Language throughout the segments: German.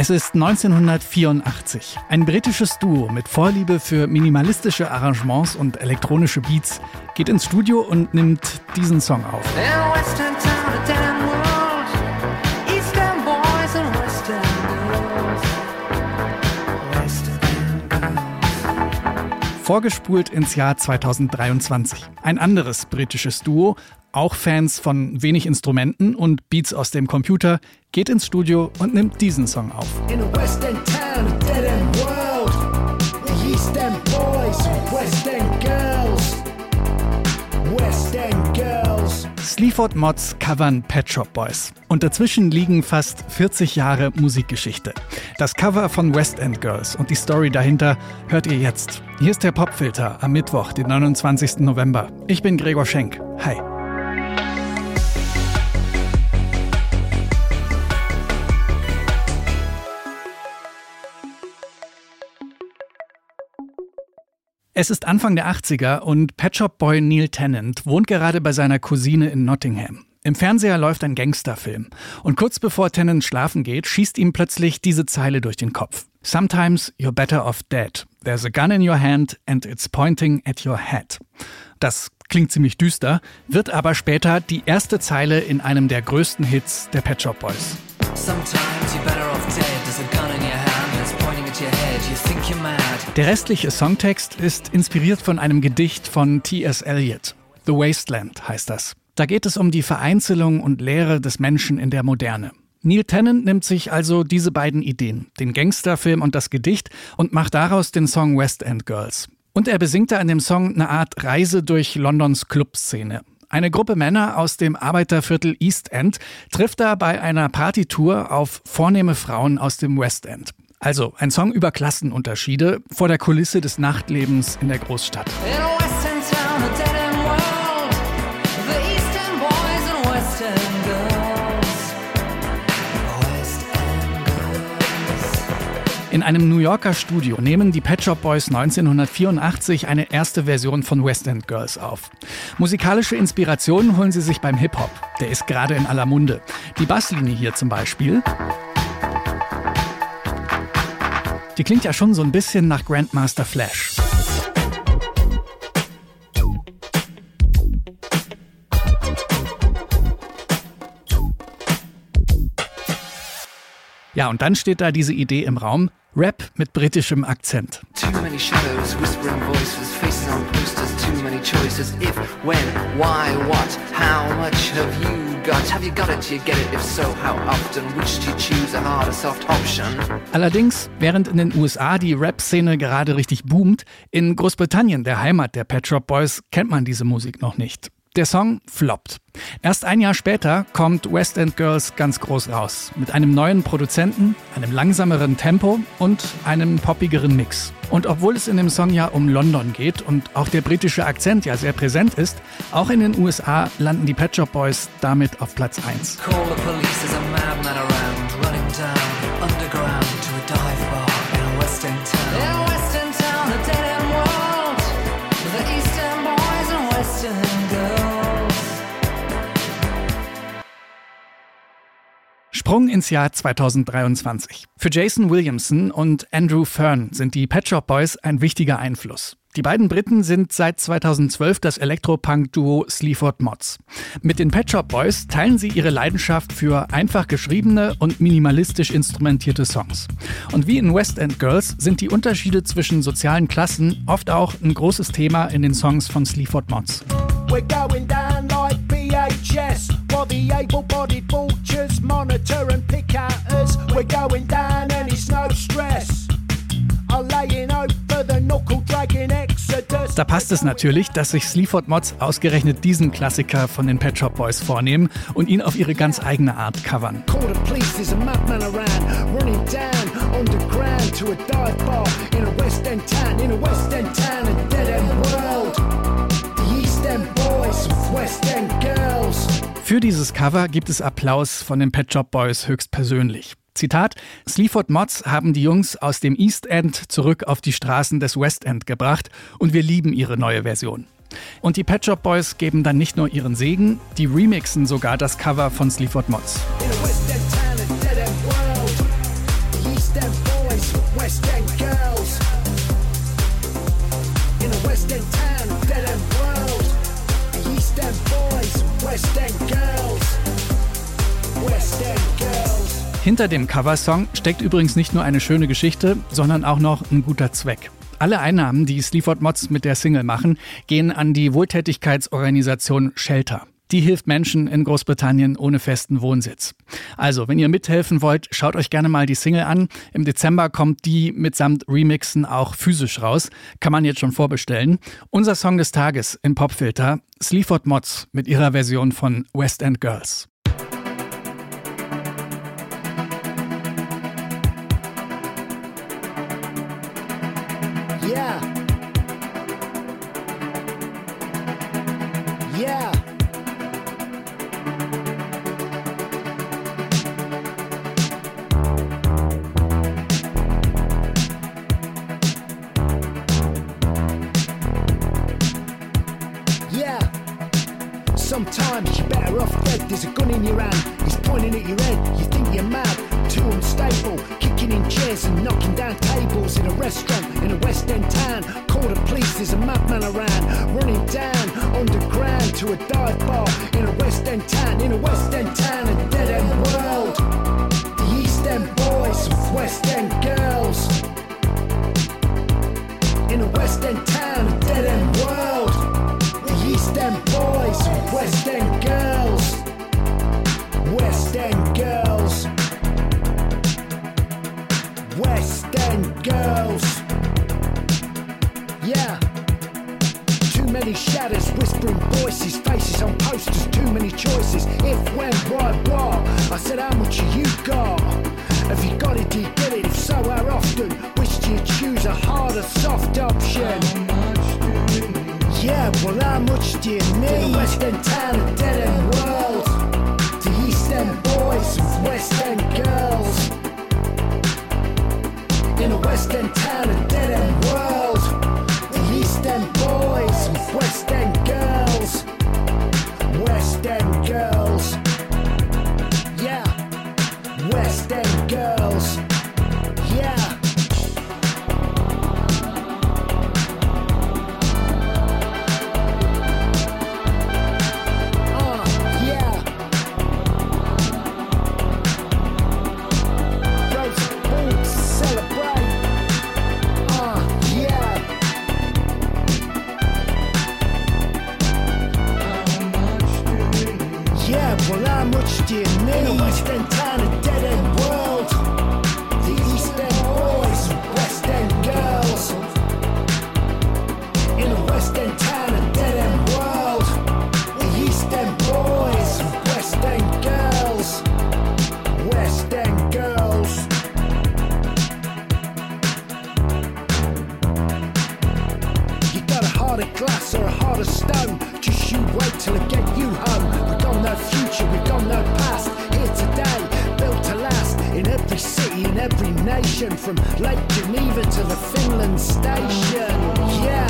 Es ist 1984. Ein britisches Duo mit Vorliebe für minimalistische Arrangements und elektronische Beats geht ins Studio und nimmt diesen Song auf. Vorgespult ins Jahr 2023. Ein anderes britisches Duo, auch Fans von wenig Instrumenten und Beats aus dem Computer, geht ins Studio und nimmt diesen Song auf. In Sleaford Mods covern Pet Shop Boys. Und dazwischen liegen fast 40 Jahre Musikgeschichte. Das Cover von West End Girls und die Story dahinter hört ihr jetzt. Hier ist der Popfilter am Mittwoch, den 29. November. Ich bin Gregor Schenk. Hi. Es ist Anfang der 80er und Pet Shop Boy Neil Tennant wohnt gerade bei seiner Cousine in Nottingham. Im Fernseher läuft ein Gangsterfilm und kurz bevor Tennant schlafen geht, schießt ihm plötzlich diese Zeile durch den Kopf. Sometimes you're better off dead. There's a gun in your hand and it's pointing at your head. Das klingt ziemlich düster, wird aber später die erste Zeile in einem der größten Hits der Pet Shop Boys. Sometimes Der restliche Songtext ist inspiriert von einem Gedicht von T.S. Eliot. The Wasteland heißt das. Da geht es um die Vereinzelung und Leere des Menschen in der Moderne. Neil Tennant nimmt sich also diese beiden Ideen, den Gangsterfilm und das Gedicht, und macht daraus den Song West End Girls. Und er besingt da in dem Song eine Art Reise durch Londons Clubszene. Eine Gruppe Männer aus dem Arbeiterviertel East End trifft da bei einer Partytour auf vornehme Frauen aus dem West End. Also ein Song über Klassenunterschiede vor der Kulisse des Nachtlebens in der Großstadt. In einem New Yorker Studio nehmen die Pet Shop Boys 1984 eine erste Version von West End Girls auf. Musikalische Inspirationen holen sie sich beim Hip-Hop. Der ist gerade in aller Munde. Die Basslinie hier zum Beispiel. Die klingt ja schon so ein bisschen nach Grandmaster Flash. Ja, und dann steht da diese Idee im Raum, Rap mit britischem Akzent. Too Allerdings, während in den USA die Rap-Szene gerade richtig boomt, in Großbritannien, der Heimat der Pet Shop Boys, kennt man diese Musik noch nicht. Der Song floppt. Erst ein Jahr später kommt West End Girls ganz groß raus. Mit einem neuen Produzenten, einem langsameren Tempo und einem poppigeren Mix. Und obwohl es in dem Song ja um London geht und auch der britische Akzent ja sehr präsent ist, auch in den USA landen die Pet Shop Boys damit auf Platz 1. Call the police, there's a madman around, running down underground to a dive bar Sprung ins Jahr 2023. Für Jason Williamson und Andrew Fern sind die Pet Shop Boys ein wichtiger Einfluss. Die beiden Briten sind seit 2012 das Elektropunk-Duo Sleaford Mods. Mit den Pet Shop Boys teilen sie ihre Leidenschaft für einfach geschriebene und minimalistisch instrumentierte Songs. Und wie in West End Girls sind die Unterschiede zwischen sozialen Klassen oft auch ein großes Thema in den Songs von Sleaford Mods. We're going down like VHS while the We're going down and it's no stress. Da passt es natürlich, dass sich Sleaford Mods ausgerechnet diesen Klassiker von den Pet Shop Boys vornehmen und ihn auf ihre ganz eigene Art covern. Für dieses Cover gibt es Applaus von den Pet Shop Boys höchstpersönlich. Zitat, Sleaford Mods haben die Jungs aus dem East End zurück auf die Straßen des West End gebracht und wir lieben ihre neue Version. Und die Pet Shop Boys geben dann nicht nur ihren Segen, die remixen sogar das Cover von Sleaford Mods. West End town, dead end world. East End boys, West End. Hinter dem Coversong steckt übrigens nicht nur eine schöne Geschichte, sondern auch noch ein guter Zweck. Alle Einnahmen, die Sleaford Mods mit der Single machen, gehen an die Wohltätigkeitsorganisation Shelter. Die hilft Menschen in Großbritannien ohne festen Wohnsitz. Also, wenn ihr mithelfen wollt, schaut euch gerne mal die Single an. Im Dezember kommt die mitsamt Remixen auch physisch raus. Kann man jetzt schon vorbestellen. Unser Song des Tages im Popfilter, Sleaford Mods mit ihrer Version von West End Girls. Yeah. Yeah. Sometimes you're better off dead. There's a gun in your hand. He's pointing at your head. You think you're mad. Too unstable. Kicking in chairs and knocking down tables in a restaurant in a West End town. Call the police. There's a madman around. Running down underground to a dive bar in a West End town. In a West End town. A dead end world. Girls. Yeah. Too many shadows, whispering voices, faces on posters, too many choices. If, when, why, what? I said, how much you got? Have you got it, do you get it? If so, how often? Which do you choose, a hard or soft option? Yeah, well, how much do you need? West End town, dead end world. The East End boys West End In From Lake Geneva to the Finland station. Yeah.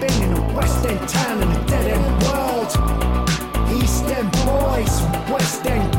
Been in a West End town in a dead end world. East End boys, West End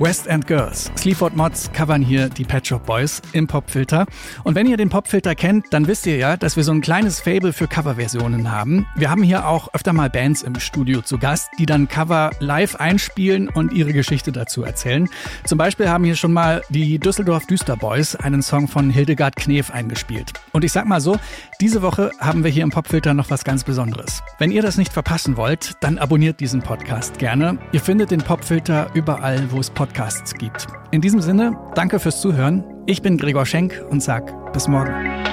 West End Girls. Sleaford Mods covern hier die Pet Shop Boys im Popfilter. Und wenn ihr den Popfilter kennt, dann wisst ihr ja, dass wir so ein kleines Fable für Coverversionen haben. Wir haben hier auch öfter mal Bands im Studio zu Gast, die dann Cover live einspielen und ihre Geschichte dazu erzählen. Zum Beispiel haben hier schon mal die Düsseldorf Düster Boys einen Song von Hildegard Knef eingespielt. Und ich sag mal so, diese Woche haben wir hier im Popfilter noch was ganz Besonderes. Wenn ihr das nicht verpassen wollt, dann abonniert diesen Podcast gerne. Ihr findet den Popfilter überall, wo es Podcasts gibt. In diesem Sinne, danke fürs Zuhören. Ich bin Gregor Schenk und sag bis morgen.